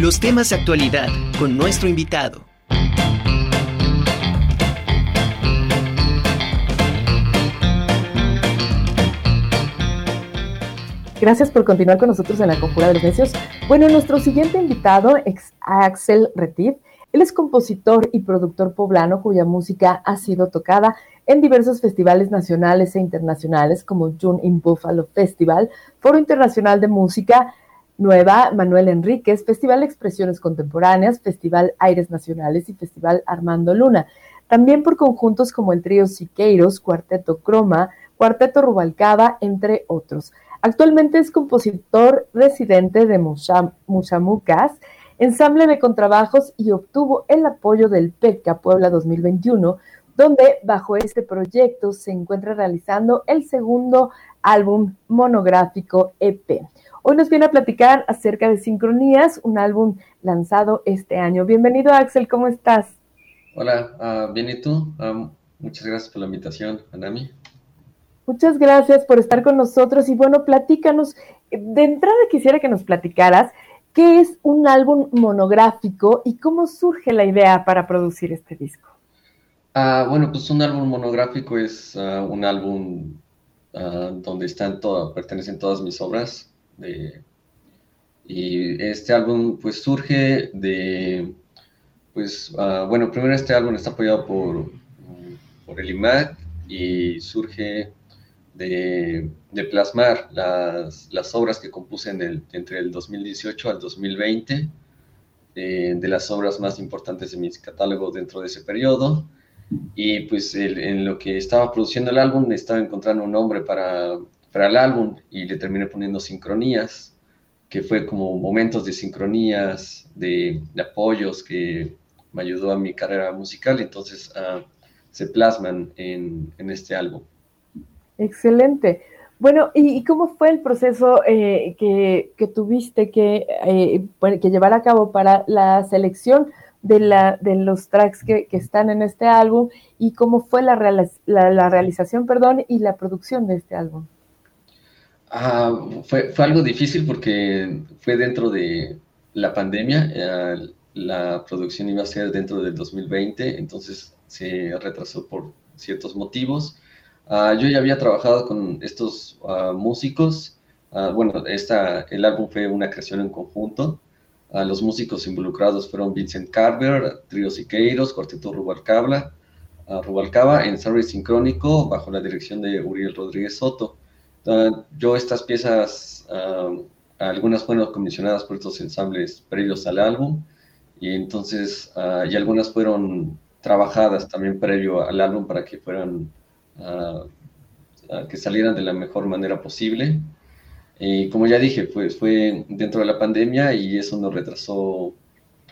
Los temas de actualidad con nuestro invitado. Gracias por continuar con nosotros en la Conjura de los Necios. Bueno, nuestro siguiente invitado es Axel Retif. Él es compositor y productor poblano cuya música ha sido tocada en diversos festivales nacionales e internacionales como June in Buffalo Festival, Foro Internacional de Música Nueva Manuel Enríquez, Festival Expresiones Contemporáneas, Festival Aires Nacionales y Festival Armando Luna. También por conjuntos como el trío Siqueiros, Cuarteto Croma, Cuarteto Rubalcaba, entre otros. Actualmente es compositor residente de Muchamucas, ensamble de contrabajos y obtuvo el apoyo del PECA Puebla 2021 donde bajo este proyecto se encuentra realizando el segundo álbum monográfico EP. Hoy nos viene a platicar acerca de Sincronías, un álbum lanzado este año. Bienvenido Axel, ¿cómo estás? Hola, uh, bien y tú. Um, muchas gracias por la invitación, Anami. Muchas gracias por estar con nosotros y bueno, platícanos, de entrada quisiera que nos platicaras qué es un álbum monográfico y cómo surge la idea para producir este disco. Ah, bueno, pues un álbum monográfico es ah, un álbum ah, donde están todas, pertenecen todas mis obras. Y este álbum pues surge de, pues bueno, primero este álbum está apoyado por, por el IMAC y surge de, plasmar las, las, obras que compuse en el, entre el 2018 al 2020, eh, de las obras más importantes de mi catálogo dentro de ese periodo. Y pues en lo que estaba produciendo el álbum estaba encontrando un nombre para, para el álbum y le terminé poniendo sincronías, que fue como momentos de sincronías, de, apoyos que me ayudó a mi carrera musical, entonces uh, se plasman en, este álbum. Excelente. Bueno, ¿y, cómo fue el proceso eh, que, que, tuviste que, eh, que llevar a cabo para la selección? de, la, de los tracks que, están en este álbum y cómo fue la, la, realización perdón, y la producción de este álbum. Ah, fue, fue, algo difícil porque fue dentro de la pandemia, eh, la producción iba a ser dentro del 2020, entonces se retrasó por ciertos motivos. Ah, yo ya había trabajado con estos ah, músicos, bueno, esta, el álbum fue una creación en conjunto, los músicos involucrados fueron Vincent Carver, Trio Siqueiros, Cuarteto Rubalcaba, Rubalcaba en ensamble sincrónico bajo la dirección de Uriel Rodríguez Soto. Yo estas piezas, algunas fueron comisionadas por estos ensambles previos al álbum y entonces, y algunas fueron trabajadas también previo al álbum para que fueran, que salieran de la mejor manera posible. Y como ya dije, pues fue dentro de la pandemia y eso nos retrasó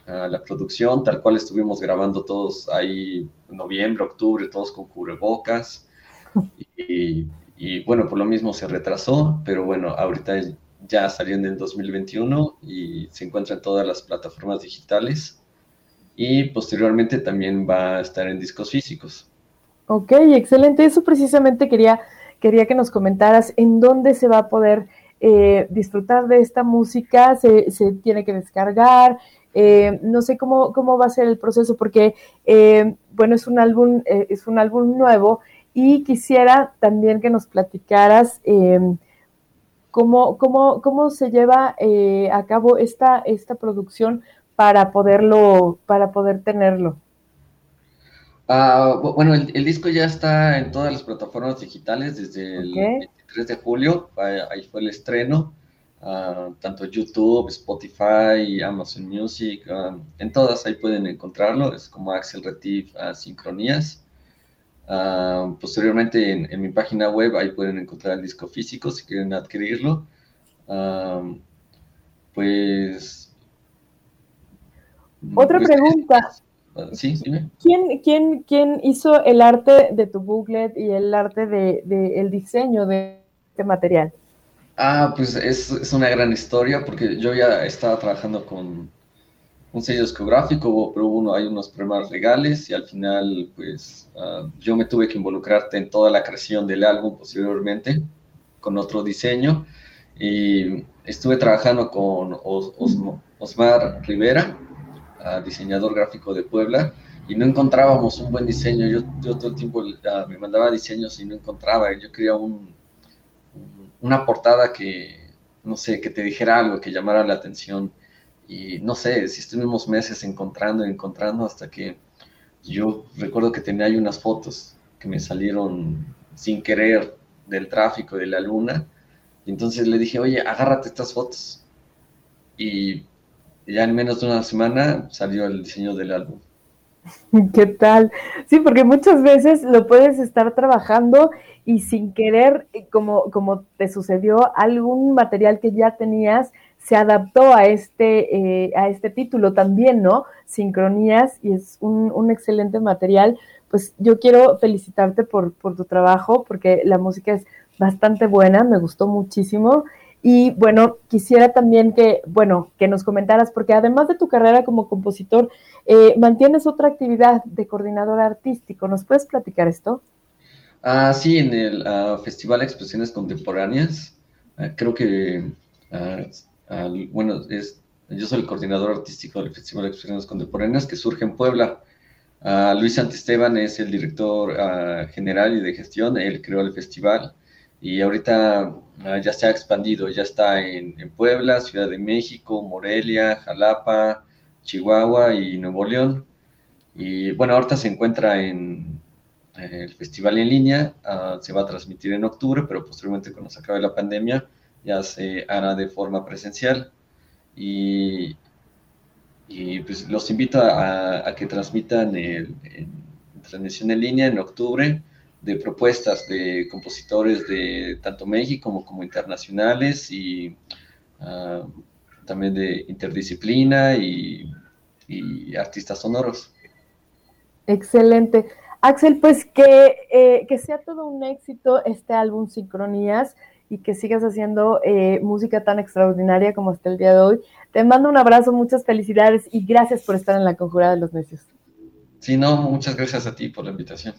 a la producción, tal cual estuvimos grabando todos ahí en noviembre, octubre, todos con cubrebocas. Y, y, bueno, por lo mismo se retrasó, pero bueno, ahorita ya salió en el 2021 y se encuentra en todas las plataformas digitales y posteriormente también va a estar en discos físicos. Ok, excelente. Eso precisamente quería, quería que nos comentaras en dónde se va a poder eh, disfrutar de esta música, se, tiene que descargar. Eh, no sé cómo, cómo va a ser el proceso porque, eh, bueno, es un álbum, es un álbum nuevo y quisiera también que nos platicaras cómo, cómo, cómo, se lleva a cabo esta, esta producción para poderlo, para poder tenerlo. Ah, bueno, el, disco ya está en todas las plataformas digitales desde el 3 de julio, ahí fue el estreno, ah, tanto YouTube, Spotify, Amazon Music, ah, en todas ahí pueden encontrarlo, es como Axel Retif Sincronías. Ah, posteriormente en, mi página web ahí pueden encontrar el disco físico si quieren adquirirlo. pues... Otra pues, pregunta. Sí, dime. ¿Quién, quién, quién hizo el arte de tu booklet y el arte de, de el diseño de este material? Ah, pues es, es, una gran historia porque yo ya estaba trabajando con un sello discográfico, pero uno, hay unos problemas legales y al final pues ah, yo me tuve que involucrarte en toda la creación del álbum posteriormente con otro diseño y estuve trabajando con Osmar Rivera, diseñador gráfico de Puebla, y no encontrábamos un buen diseño. Yo, yo todo el tiempo me mandaba diseños y no encontraba. Yo quería un, una portada que, no sé, que te dijera algo, que llamara la atención. Y no sé, si estuvimos meses encontrando y encontrando hasta que yo recuerdo que tenía ahí unas fotos que me salieron sin querer del tráfico de la luna. Y entonces le dije, oye, agárrate estas fotos. Y ya en menos de una semana salió el diseño del álbum. ¿Qué tal? Sí, porque muchas veces lo puedes estar trabajando y sin querer, eh, como, como te sucedió, algún material que ya tenías se adaptó a este, eh, a este título también, ¿no? Sincronías y es un, un, excelente material. Pues yo quiero felicitarte por, por tu trabajo porque la música es bastante buena, me gustó muchísimo y bueno, quisiera también que, bueno, que nos comentaras, porque además de tu carrera como compositor, eh, mantienes otra actividad de coordinador artístico. ¿Nos puedes platicar esto? Ah, sí, en el uh, Festival Expresiones Contemporáneas. Ah, creo que, ah, bueno, es, yo soy el coordinador artístico del Festival Expresiones Contemporáneas que surge en Puebla. Luis Santisteban es el director general y de gestión, él creó el festival y ahorita Ah, ya se ha expandido, ya está en, Puebla, Ciudad de México, Morelia, Jalapa, Chihuahua y Nuevo León. Y bueno, ahorita se encuentra en el festival en línea, ah, se va a transmitir en octubre, pero posteriormente cuando se acabe la pandemia ya se hará de forma presencial. Y, pues los invito a, que transmitan el, transmisión en línea en octubre de propuestas de compositores de tanto México como, internacionales y ah, también de interdisciplina y, artistas sonoros. Excelente. Axel, pues que, eh, que, sea todo un éxito este álbum Sincronías y que sigas haciendo eh, música tan extraordinaria como hasta el día de hoy. Te mando un abrazo, muchas felicidades y gracias por estar en la Conjura de los Necios. Sí, no, muchas gracias a ti por la invitación.